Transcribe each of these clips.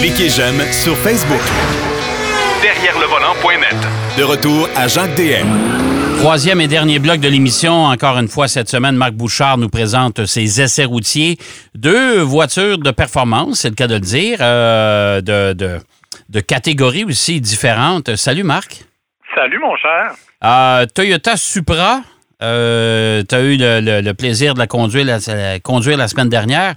Cliquez j'aime sur Facebook. Derrière le volant.net. De retour à Jacques DM. Troisième et dernier bloc de l'émission. Encore une fois, cette semaine, Marc Bouchard nous présente ses essais routiers. Deux voitures de performance, c'est le cas de le dire, euh, de, de, de catégories aussi différentes. Salut, Marc. Salut, mon cher. Euh, Toyota Supra, euh, tu as eu le, plaisir de la conduire la, conduire la semaine dernière.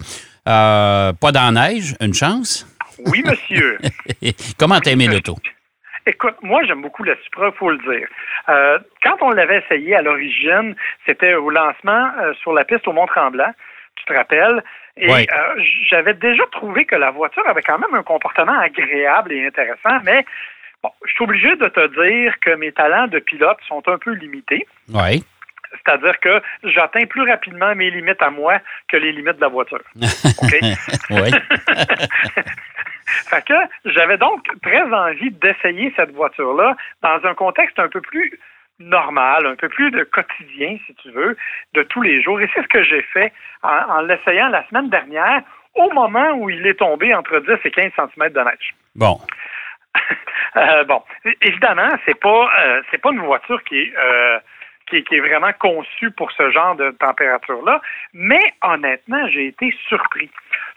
Euh, pas dans la neige, une chance? Oui, monsieur. Comment t'as aimé l'auto? Écoute, moi, j'aime beaucoup la Supra, il faut le dire. Euh, quand on l'avait essayé à l'origine, c'était au lancement sur la piste au Mont-Tremblant, tu te rappelles? Et j'avais déjà trouvé que la voiture avait quand même un comportement agréable et intéressant, mais bon, je suis obligé de te dire que mes talents de pilote sont un peu limités. Oui. C'est-à-dire que j'atteins plus rapidement mes limites à moi que les limites de la voiture. OK? oui. fait que j'avais donc très envie d'essayer cette voiture-là dans un contexte un peu plus normal, un peu plus de quotidien, si tu veux, de tous les jours. Et c'est ce que j'ai fait en, l'essayant la semaine dernière, au moment où il est tombé entre 10 et 15 cm de neige. Bon. Euh, bon, évidemment, c'est pas euh, c'est pas une voiture qui est euh, qui, est vraiment conçu pour ce genre de température-là. Mais honnêtement, j'ai été surpris.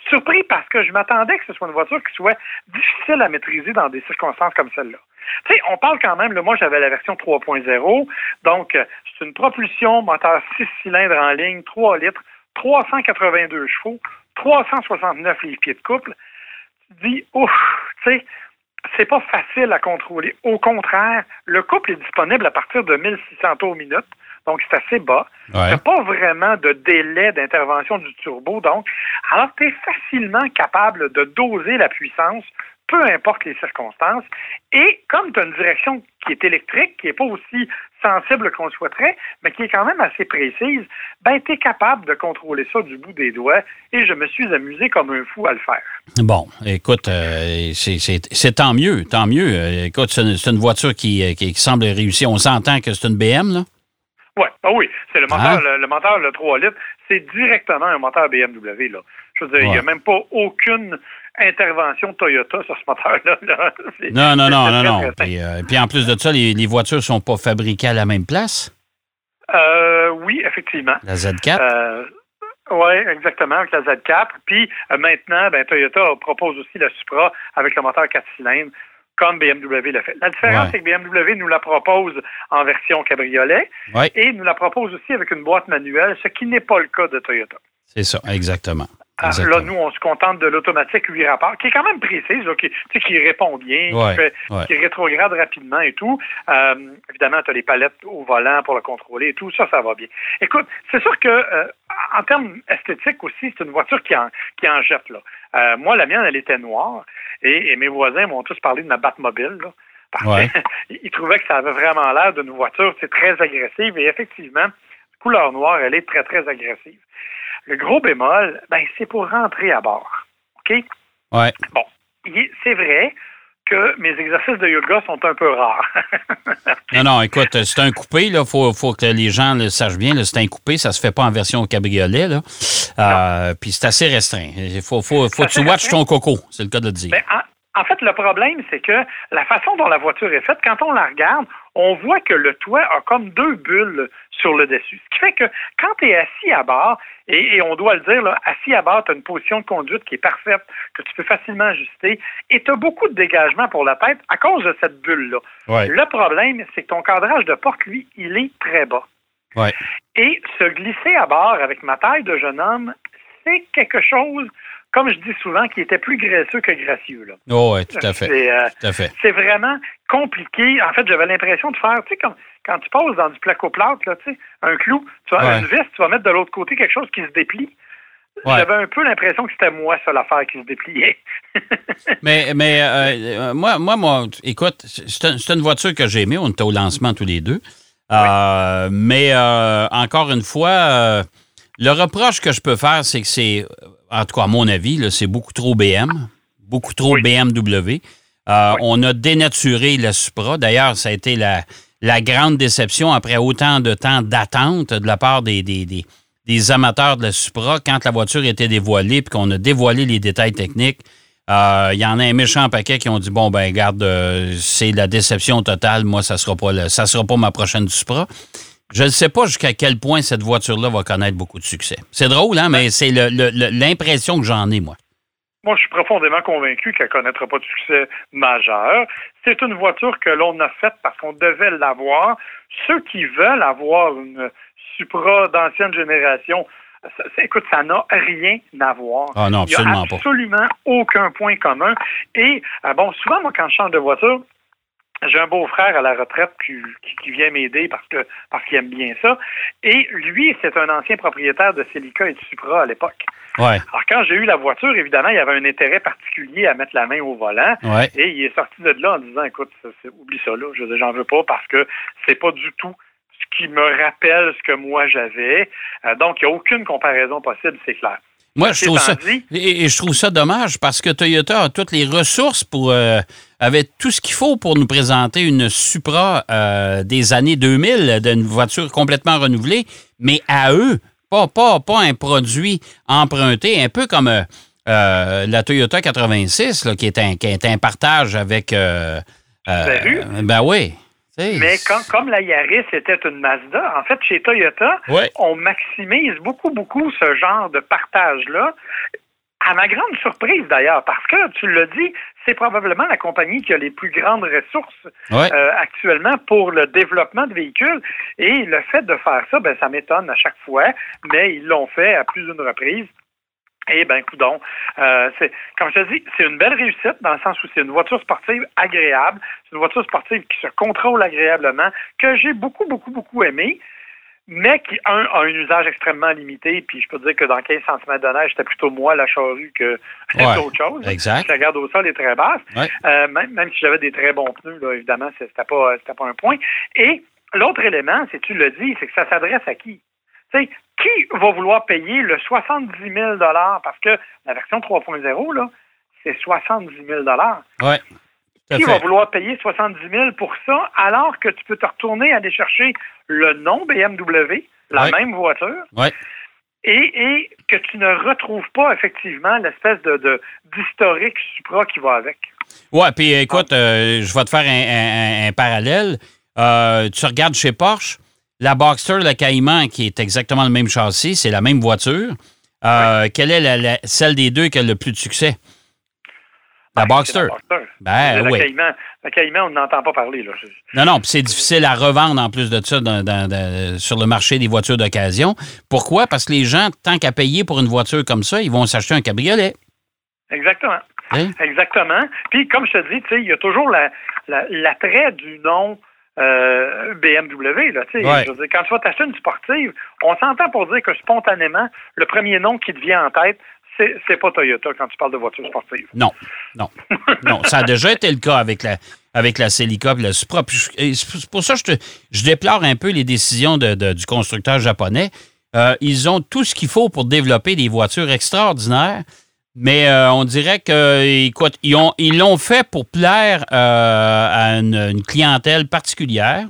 Surpris parce que je m'attendais que ce soit une voiture qui soit difficile à maîtriser dans des circonstances comme celle-là. Tu sais, on parle quand même, moi j'avais la version 3.0, donc c'est une propulsion moteur 6 cylindres en ligne, 3 litres, 382 chevaux, 369 livres-pieds de couple. Tu dis, ouf, tu sais, c'est pas facile à contrôler. Au contraire, le couple est disponible à partir de 1600 tours minute. Donc, c'est assez bas. Il n'y a pas vraiment de délai d'intervention du turbo. Donc, alors, tu es facilement capable de doser la puissance peu importe les circonstances. Et comme tu as une direction qui est électrique, qui n'est pas aussi sensible qu'on le souhaiterait, mais qui est quand même assez précise, ben, tu es capable de contrôler ça du bout des doigts et je me suis amusé comme un fou à le faire. Bon, écoute, euh, c'est tant mieux, tant mieux. Euh, écoute, c'est une, voiture qui, euh, qui, semble réussir. On s'entend que c'est une BM, là? Ouais, ah oui, c'est le moteur, hein? le, moteur, le 3 litres, c'est directement un moteur BMW, là. Je veux dire, il n'y a même pas aucune intervention Toyota sur ce moteur-là. Non, non, non, non, non. Euh, puis, en plus de ça, les, voitures ne sont pas fabriquées à la même place? Euh, oui, effectivement. La Z4? Euh, oui, exactement, avec la Z4. Puis maintenant, ben, Toyota propose aussi la Supra avec le moteur 4 cylindres, comme BMW l'a fait. La différence, c'est que BMW nous la propose en version cabriolet et nous la propose aussi avec une boîte manuelle, ce qui n'est pas le cas de Toyota. C'est ça, exactement. Ah, là, nous, on se contente de l'automatique 8 rapports, qui est quand même précise, qui, qui, répond bien, qui, rétrograde rapidement et tout. Euh, évidemment, tu as les palettes au volant pour le contrôler et tout. Ça, ça va bien. Écoute, c'est sûr que euh, en termes esthétiques aussi, c'est une voiture qui en, qui en jette. Là. Euh, moi, la mienne, elle était noire et, mes voisins m'ont tous parlé de ma Batmobile. Là, parce ils trouvaient que ça avait vraiment l'air d'une voiture, c'est très agressive et effectivement, couleur noire, elle est très, très agressive. Le gros bémol, ben, c'est pour rentrer à bord. OK? Ouais. Bon, c'est vrai que mes exercices de yoga sont un peu rares. non, non, écoute, c'est un coupé, il faut, faut, que les gens le sachent bien. C'est un coupé, ça se fait pas en version cabriolet. Là. Euh, puis c'est assez restreint. Il faut, faut, faut que tu watches ton coco, c'est le cas de le dire. Ben, en fait, le problème, c'est que la façon dont la voiture est faite, quand on la regarde, on voit que le toit a comme deux bulles sur le dessus. Ce qui fait que quand tu es assis à bord, et, on doit le dire, là, assis à bord, tu as une position de conduite qui est parfaite, que tu peux facilement ajuster, et tu as beaucoup de dégagement pour la tête à cause de cette bulle-là. Le problème, c'est que ton cadrage de porte, lui, il est très bas. Et se glisser à bord avec ma taille de jeune homme, c'est quelque chose comme je dis souvent, qui était plus graisseux que gracieux. Là. Oh, oui, tout à fait. Euh, c'est vraiment compliqué. En fait, j'avais l'impression de faire, tu sais, quand, quand tu poses dans du placoplâtre, là, tu sais, un clou, tu as une vis, tu vas mettre de l'autre côté quelque chose qui se déplie. J'avais un peu l'impression que c'était moi, ça, l'affaire qui se dépliait. mais mais euh, moi, moi, moi, écoute, c'est une voiture que j'ai aimée. On était au lancement tous les deux. Euh, mais encore une fois, le reproche que je peux faire, c'est que c'est en tout cas à mon avis, c'est beaucoup trop BM, beaucoup trop BMW. Euh, on a dénaturé la Supra. D'ailleurs, ça a été la, la, grande déception après autant de temps d'attente de la part des, des, des, amateurs de la Supra quand la voiture était dévoilée puis qu'on a dévoilé les détails techniques. Il y en a un méchant paquet qui ont dit bon ben garde, c'est la déception totale. Moi, ça sera pas ça sera pas ma prochaine Supra. Je ne sais pas jusqu'à quel point cette voiture-là va connaître beaucoup de succès. C'est drôle, hein, mais c'est l'impression que j'en ai, moi. Moi, je suis profondément convaincu qu'elle ne connaîtra pas de succès majeur. C'est une voiture que l'on a faite parce qu'on devait l'avoir. Ceux qui veulent avoir une Supra d'ancienne génération, ça, écoute, ça n'a rien à voir. Ah non, absolument Il n'y a absolument aucun point commun. Et, euh, bon, souvent, moi, quand je change de voiture, j'ai un beau-frère à la retraite qui, qui, vient m'aider parce que parce qu'il aime bien ça. Et lui, c'est un ancien propriétaire de Celica et de Supra à l'époque. Ouais. Alors quand j'ai eu la voiture, évidemment, il y avait un intérêt particulier à mettre la main au volant. Ouais. Et il est sorti de là en disant écoute, oublie ça là, je j'en veux pas parce que c'est pas du tout ce qui me rappelle ce que moi j'avais. Euh, donc il n'y a aucune comparaison possible, c'est clair. Moi, je trouve, ça, et, je trouve ça dommage parce que Toyota a toutes les ressources pour. Euh, avait tout ce qu'il faut pour nous présenter une Supra euh, des années 2000, d'une voiture complètement renouvelée, mais à eux, pas, pas, pas un produit emprunté, un peu comme euh, la Toyota 86, qui, est un, qui est un partage avec. ben oui. Mais comme la Yaris était une Mazda, en fait, chez Toyota, on maximise beaucoup, beaucoup ce genre de partage-là. À ma grande surprise d'ailleurs, parce que tu l'as dit, c'est probablement la compagnie qui a les plus grandes ressources euh, actuellement pour le développement de véhicules. Et le fait de faire ça, ben, ça m'étonne à chaque fois, mais ils l'ont fait à plus d'une reprise. Eh bien, coudon. Euh, comme je te dis, c'est une belle réussite dans le sens où c'est une voiture sportive agréable. C'est une voiture sportive qui se contrôle agréablement, que j'ai beaucoup, beaucoup, beaucoup aimé, mais qui, un, a un usage extrêmement limité. Puis je peux te dire que dans 15 cm de neige, c'était plutôt moi la charrue que autre chose. Exact. La garde au sol est très basse. Euh, même, même si j'avais des très bons pneus, là, évidemment, c'était pas, pas un point. Et l'autre élément, c'est tu le dis, c'est que ça s'adresse à qui? sais, qui va vouloir payer le 70 000 parce que la version 3.0, là, c'est 70 000 Oui. Qui va vouloir payer 70 000 pour ça alors que tu peux te retourner aller chercher le nom BMW, la même voiture, et, et, que tu ne retrouves pas effectivement l'espèce de, d'historique Supra qui va avec. Oui, puis écoute, euh, je vais te faire un, parallèle. Euh, tu regardes chez Porsche, la Boxster, le Caïman, qui est exactement le même châssis, c'est la même voiture. Euh, quelle est la, celle des deux qui a le plus de succès? La ben, Boxster. Ben, oui. La Caïman, on n'entend pas parler. Là. Non, non, c'est difficile à revendre en plus de ça sur le marché des voitures d'occasion. Pourquoi? Parce que les gens, tant qu'à payer pour une voiture comme ça, ils vont s'acheter un cabriolet. Exactement. Hein? Exactement. Puis, comme je te dis, il y a toujours l'attrait du nom euh, BMW. Là, quand tu vas t'acheter une sportive, on s'entend pour dire que spontanément, le premier nom qui te vient en tête, c'est pas Toyota quand tu parles de voiture sportive. Non, non, non. Ça a déjà été le cas avec la, avec la Celica et la Supra. C'est pour ça que je, je, déplore un peu les décisions de, du constructeur japonais. Euh, ils ont tout ce qu'il faut pour développer des voitures extraordinaires, mais euh, on dirait que, écoute, ils l'ont ils fait pour plaire euh, à une, clientèle particulière.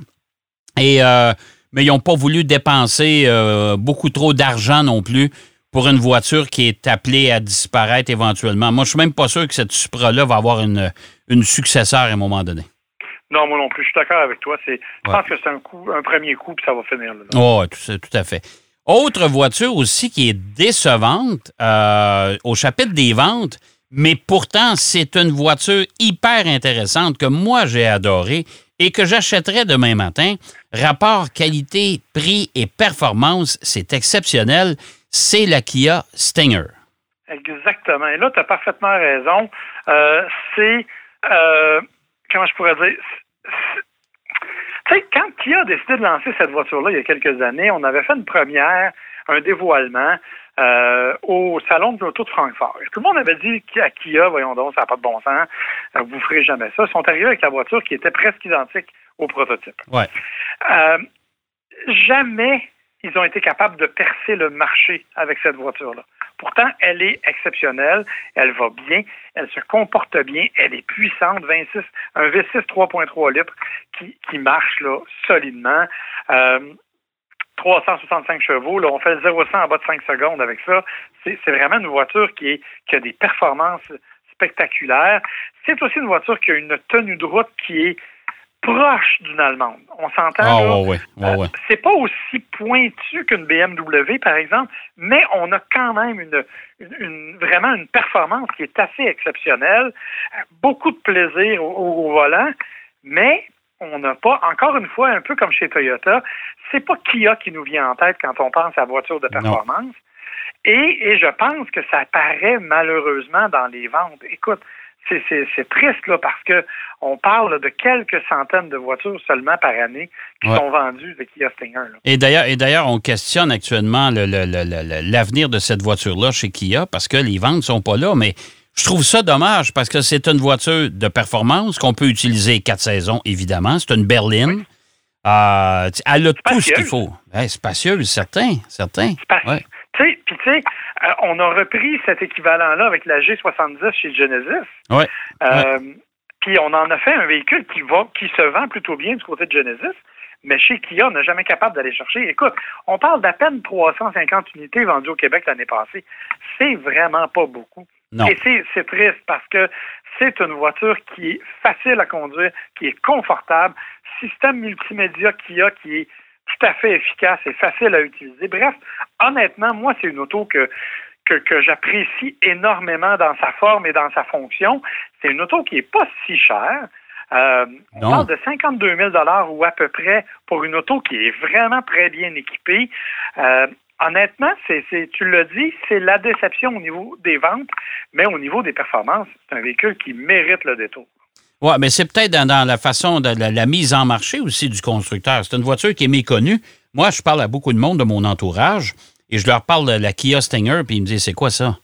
Et, euh, mais ils n'ont pas voulu dépenser beaucoup trop d'argent non plus pour une voiture qui est appelée à disparaître éventuellement. Moi, je suis même pas sûr que cette Supra-là va avoir une, une successeur à un moment donné. Non, moi non plus. Je suis d'accord avec toi. Je pense que c'est un, coup, un premier coup, puis ça va finir. Oui, tout, tout à fait. Autre voiture aussi qui est décevante euh, au chapitre des ventes, mais pourtant c'est une voiture hyper intéressante que moi j'ai adorée et que j'achèterais demain matin. Rapport qualité, prix et performance, c'est exceptionnel. C'est la Kia Stinger. Exactement. Et là, tu as parfaitement raison. Euh, c'est, euh, comment je pourrais dire, sais, quand Kia a décidé de lancer cette voiture-là il y a quelques années, on avait fait une première, un dévoilement euh, au salon de l'auto de Francfort. tout le monde avait dit qu'à Kia, voyons donc, ça n'a pas de bon sens, euh, vous ne ferez jamais ça. Ils sont arrivés avec la voiture qui était presque identique au prototype. Ouais. Euh, jamais ils ont été capables de percer le marché avec cette voiture-là. Pourtant, elle est exceptionnelle, elle va bien, elle se comporte bien, elle est puissante, 26, un V6 3.3 litres qui, qui marche là, solidement. 365 euh, chevaux, là, on fait le 0 100 en bas de 5 secondes avec ça. C'est vraiment une voiture qui, est, qui a des performances spectaculaire. C'est aussi une voiture qui a une tenue de route qui est proche d'une allemande. On s'entend. Ah, ouais, euh, c'est pas aussi pointu qu'une BMW, par exemple, mais on a quand même une, vraiment une performance qui est assez exceptionnelle. Beaucoup de plaisir au, volant, mais on n'a pas, encore une fois, un peu comme chez Toyota, c'est pas Kia qui nous vient en tête quand on pense à voiture de performance. Et, et, je pense que ça apparaît malheureusement dans les ventes. Écoute, c'est triste là, parce que on parle de quelques centaines de voitures seulement par année qui sont vendues de Kia Stinger. Et d'ailleurs, et d'ailleurs, on questionne actuellement l'avenir de cette voiture-là chez Kia parce que les ventes ne sont pas là, mais je trouve ça dommage parce que c'est une voiture de performance qu'on peut utiliser quatre saisons, évidemment. C'est une berline. Euh, elle a tout ce qu'il faut. Ouais, spacieuse, certain, certain. Ouais. Puis, tu sais, on a repris cet équivalent-là avec la G70 chez Genesis. Ouais. Euh, puis on en a fait un véhicule qui va, qui se vend plutôt bien du côté de Genesis, mais chez Kia, on n'est jamais capable d'aller chercher. Écoute, on parle d'à peine 350 unités vendues au Québec l'année passée. C'est vraiment pas beaucoup. Non. Et c'est triste parce que c'est une voiture qui est facile à conduire, qui est confortable, système multimédia Kia qui est tout à fait efficace et facile à utiliser. Bref, honnêtement, moi, c'est une auto que, que, j'apprécie énormément dans sa forme et dans sa fonction. C'est une auto qui n'est pas si chère. Euh, on parle de 52 000 ou à peu près pour une auto qui est vraiment très bien équipée. Euh, honnêtement, c'est, tu l'as dit, c'est la déception au niveau des ventes, mais au niveau des performances, c'est un véhicule qui mérite le détour. Oui, mais c'est peut-être dans, la façon de la, mise en marché aussi du constructeur. C'est une voiture qui est méconnue. Moi, je parle à beaucoup de monde de mon entourage et je leur parle de la Kia Stinger, puis ils me disent c'est quoi ça?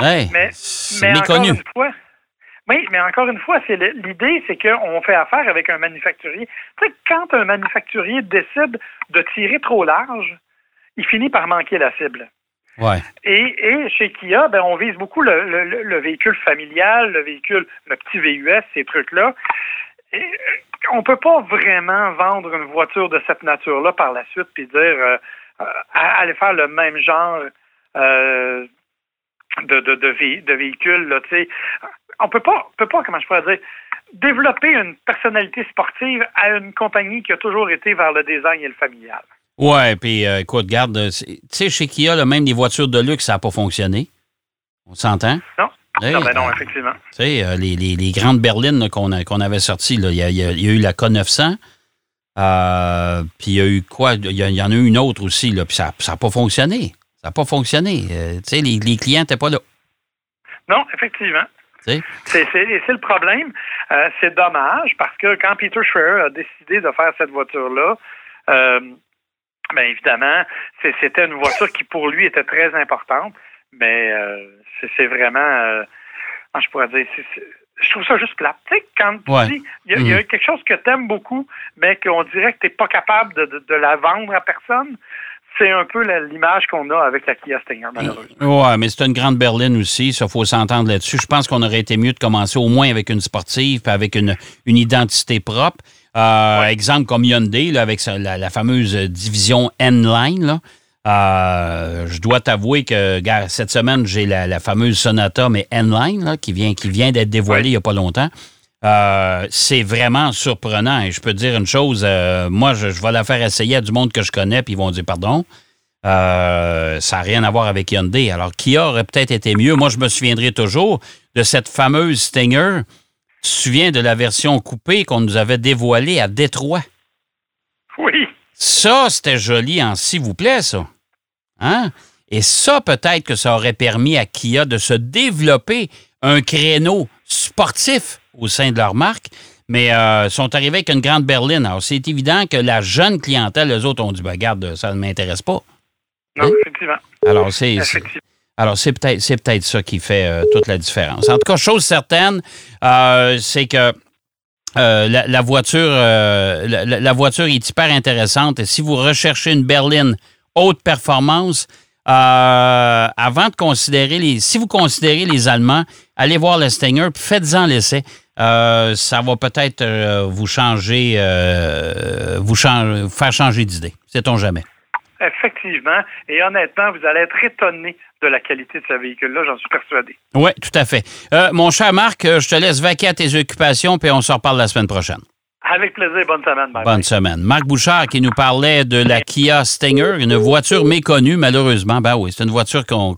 Oui. mais, c'est méconnu. oui, mais encore une fois, c'est l'idée, c'est qu'on fait affaire avec un manufacturier. Tu sais, quand un manufacturier décide de tirer trop large, il finit par manquer la cible. Et, chez Kia, ben, on vise beaucoup le, véhicule familial, le véhicule, le petit VUS, ces trucs-là. Euh, on peut pas vraiment vendre une voiture de cette nature-là par la suite puis dire euh, euh, aller faire le même genre de, de, de, véhicule. Là, on peut pas, peut pas, comment je pourrais dire, développer une personnalité sportive à une compagnie qui a toujours été vers le design et le familial. Ouais, puis euh, écoute, garde, euh, tu sais, chez Kia, là, même les voitures de luxe, ça n'a pas fonctionné. On s'entend? Non. non, ben non, effectivement. Tu sais, euh, les, les, les, grandes berlines qu'on qu'on avait sorties, il y, y, a eu la K900, puis il y a eu quoi? Il y, en a eu une autre aussi, là, puis ça n'a pas fonctionné. Ça n'a pas fonctionné. tu sais, les, les, clients n'étaient pas là. Non, effectivement. C'est le problème. c'est dommage parce que quand Peter Schreier a décidé de faire cette voiture-là, Bien évidemment, c'était une voiture qui pour lui était très importante, mais euh, c'est vraiment, euh, je pourrais dire, je trouve ça juste plat. Tu sais, quand tu dis, il y, a mm. quelque chose que tu aimes beaucoup, mais qu'on dirait que tu n'es pas capable de, la vendre à personne, c'est un peu l'image qu'on a avec la Kia Stinger, malheureusement. Oui, mais c'est une grande berline aussi, ça faut s'entendre là-dessus. Je pense qu'on aurait été mieux de commencer au moins avec une sportive, avec une, une identité propre. Euh, exemple comme Hyundai, avec la, fameuse division N-Line. Euh, je dois t'avouer que cette semaine, j'ai la, fameuse Sonata, mais N-Line, qui vient, qui vient d'être dévoilée il n'y a pas longtemps. Euh, c'est vraiment surprenant. Et je peux te dire une chose, moi, je, vais la faire essayer à du monde que je connais, puis ils vont dire pardon. ça n'a rien à voir avec Hyundai. Alors, qui aurait peut-être été mieux? Moi, je me souviendrai toujours de cette fameuse Stinger tu te souviens de la version coupée qu'on nous avait dévoilée à Détroit? Oui. Ça, c'était joli en s'il vous plaît, ça. Hein? Et ça, peut-être que ça aurait permis à Kia de se développer un créneau sportif au sein de leur marque, mais euh, sont arrivés avec une grande berline. Alors, c'est évident que la jeune clientèle, les autres ont dit, ben, regarde, ça ne m'intéresse pas. Non, hein? effectivement. Alors, c'est. Alors, c'est peut-être c'est peut-être ça qui fait euh, toute la différence. En tout cas, chose certaine, euh, c'est que euh, la, voiture la, voiture est hyper intéressante. Et si vous recherchez une berline haute performance, avant de considérer les. Si vous considérez les Allemands, allez voir le Stinger, puis faites-en l'essai. ça va peut-être vous changer, vous faire changer d'idée. Sait-on jamais. Effectivement. Et honnêtement, vous allez être étonné de la qualité de ce véhicule-là, j'en suis persuadé. Oui, tout à fait. Euh, mon cher Marc, euh, je te laisse vaquer à tes occupations, puis on se reparle la semaine prochaine. Avec plaisir. Bonne semaine. Bonne semaine. Marc Bouchard qui nous parlait de la Kia Stinger, une voiture méconnue, malheureusement. Ben oui, c'est une voiture qu'on,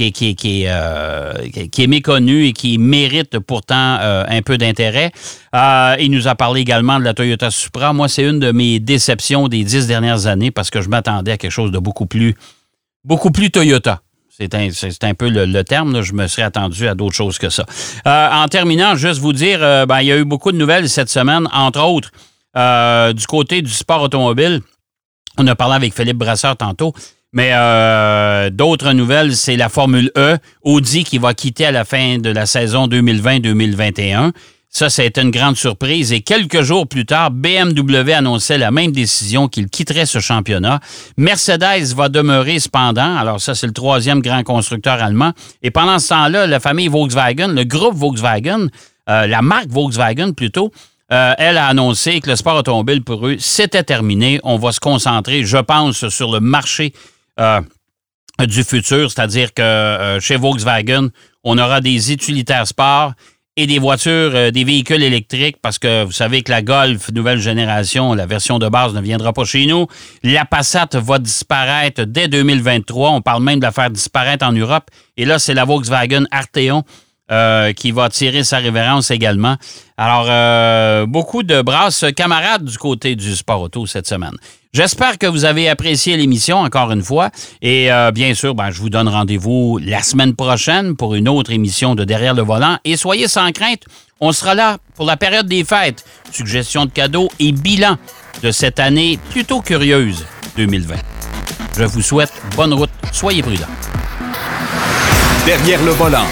euh, qui, est méconnue et qui mérite pourtant euh, un peu d'intérêt. Euh, il nous a parlé également de la Toyota Supra. Moi, c'est une de mes déceptions des dix dernières années parce que je m'attendais à quelque chose de beaucoup plus, beaucoup plus Toyota. C'est un, peu le, terme. Je me serais attendu à d'autres choses que ça. En terminant, juste vous dire, ben, il y a eu beaucoup de nouvelles cette semaine, entre autres, du côté du sport automobile. On a parlé avec Philippe Brasseur tantôt. Mais d'autres nouvelles, c'est la Formule E, Audi qui va quitter à la fin de la saison 2020-2021. Ça, c'est une grande surprise. Et quelques jours plus tard, BMW annonçait la même décision qu'il quitterait ce championnat. Mercedes va demeurer cependant. Alors ça, c'est le troisième grand constructeur allemand. Et pendant ce temps-là, la famille Volkswagen, le groupe Volkswagen, euh, la marque Volkswagen plutôt, euh, elle a annoncé que le sport automobile pour eux, c'était terminé. On va se concentrer, je pense, sur le marché euh, du futur, c'est-à-dire que chez Volkswagen, on aura des utilitaires sport et des voitures, euh, des véhicules électriques, parce que vous savez que la Golf nouvelle génération, la version de base ne viendra pas chez nous. La Passat va disparaître dès 2023. On parle même de la faire disparaître en Europe. Et là, c'est la Volkswagen Arteon euh, qui va tirer sa révérence également. Alors, euh, beaucoup de brasses camarades du côté du sport auto cette semaine. J'espère que vous avez apprécié l'émission encore une fois. Et euh, bien sûr, ben, je vous donne rendez-vous la semaine prochaine pour une autre émission de Derrière le volant. Et soyez sans crainte, on sera là pour la période des fêtes. Suggestions de cadeaux et bilan de cette année plutôt curieuse 2020. Je vous souhaite bonne route. Soyez prudents. Derrière le volant.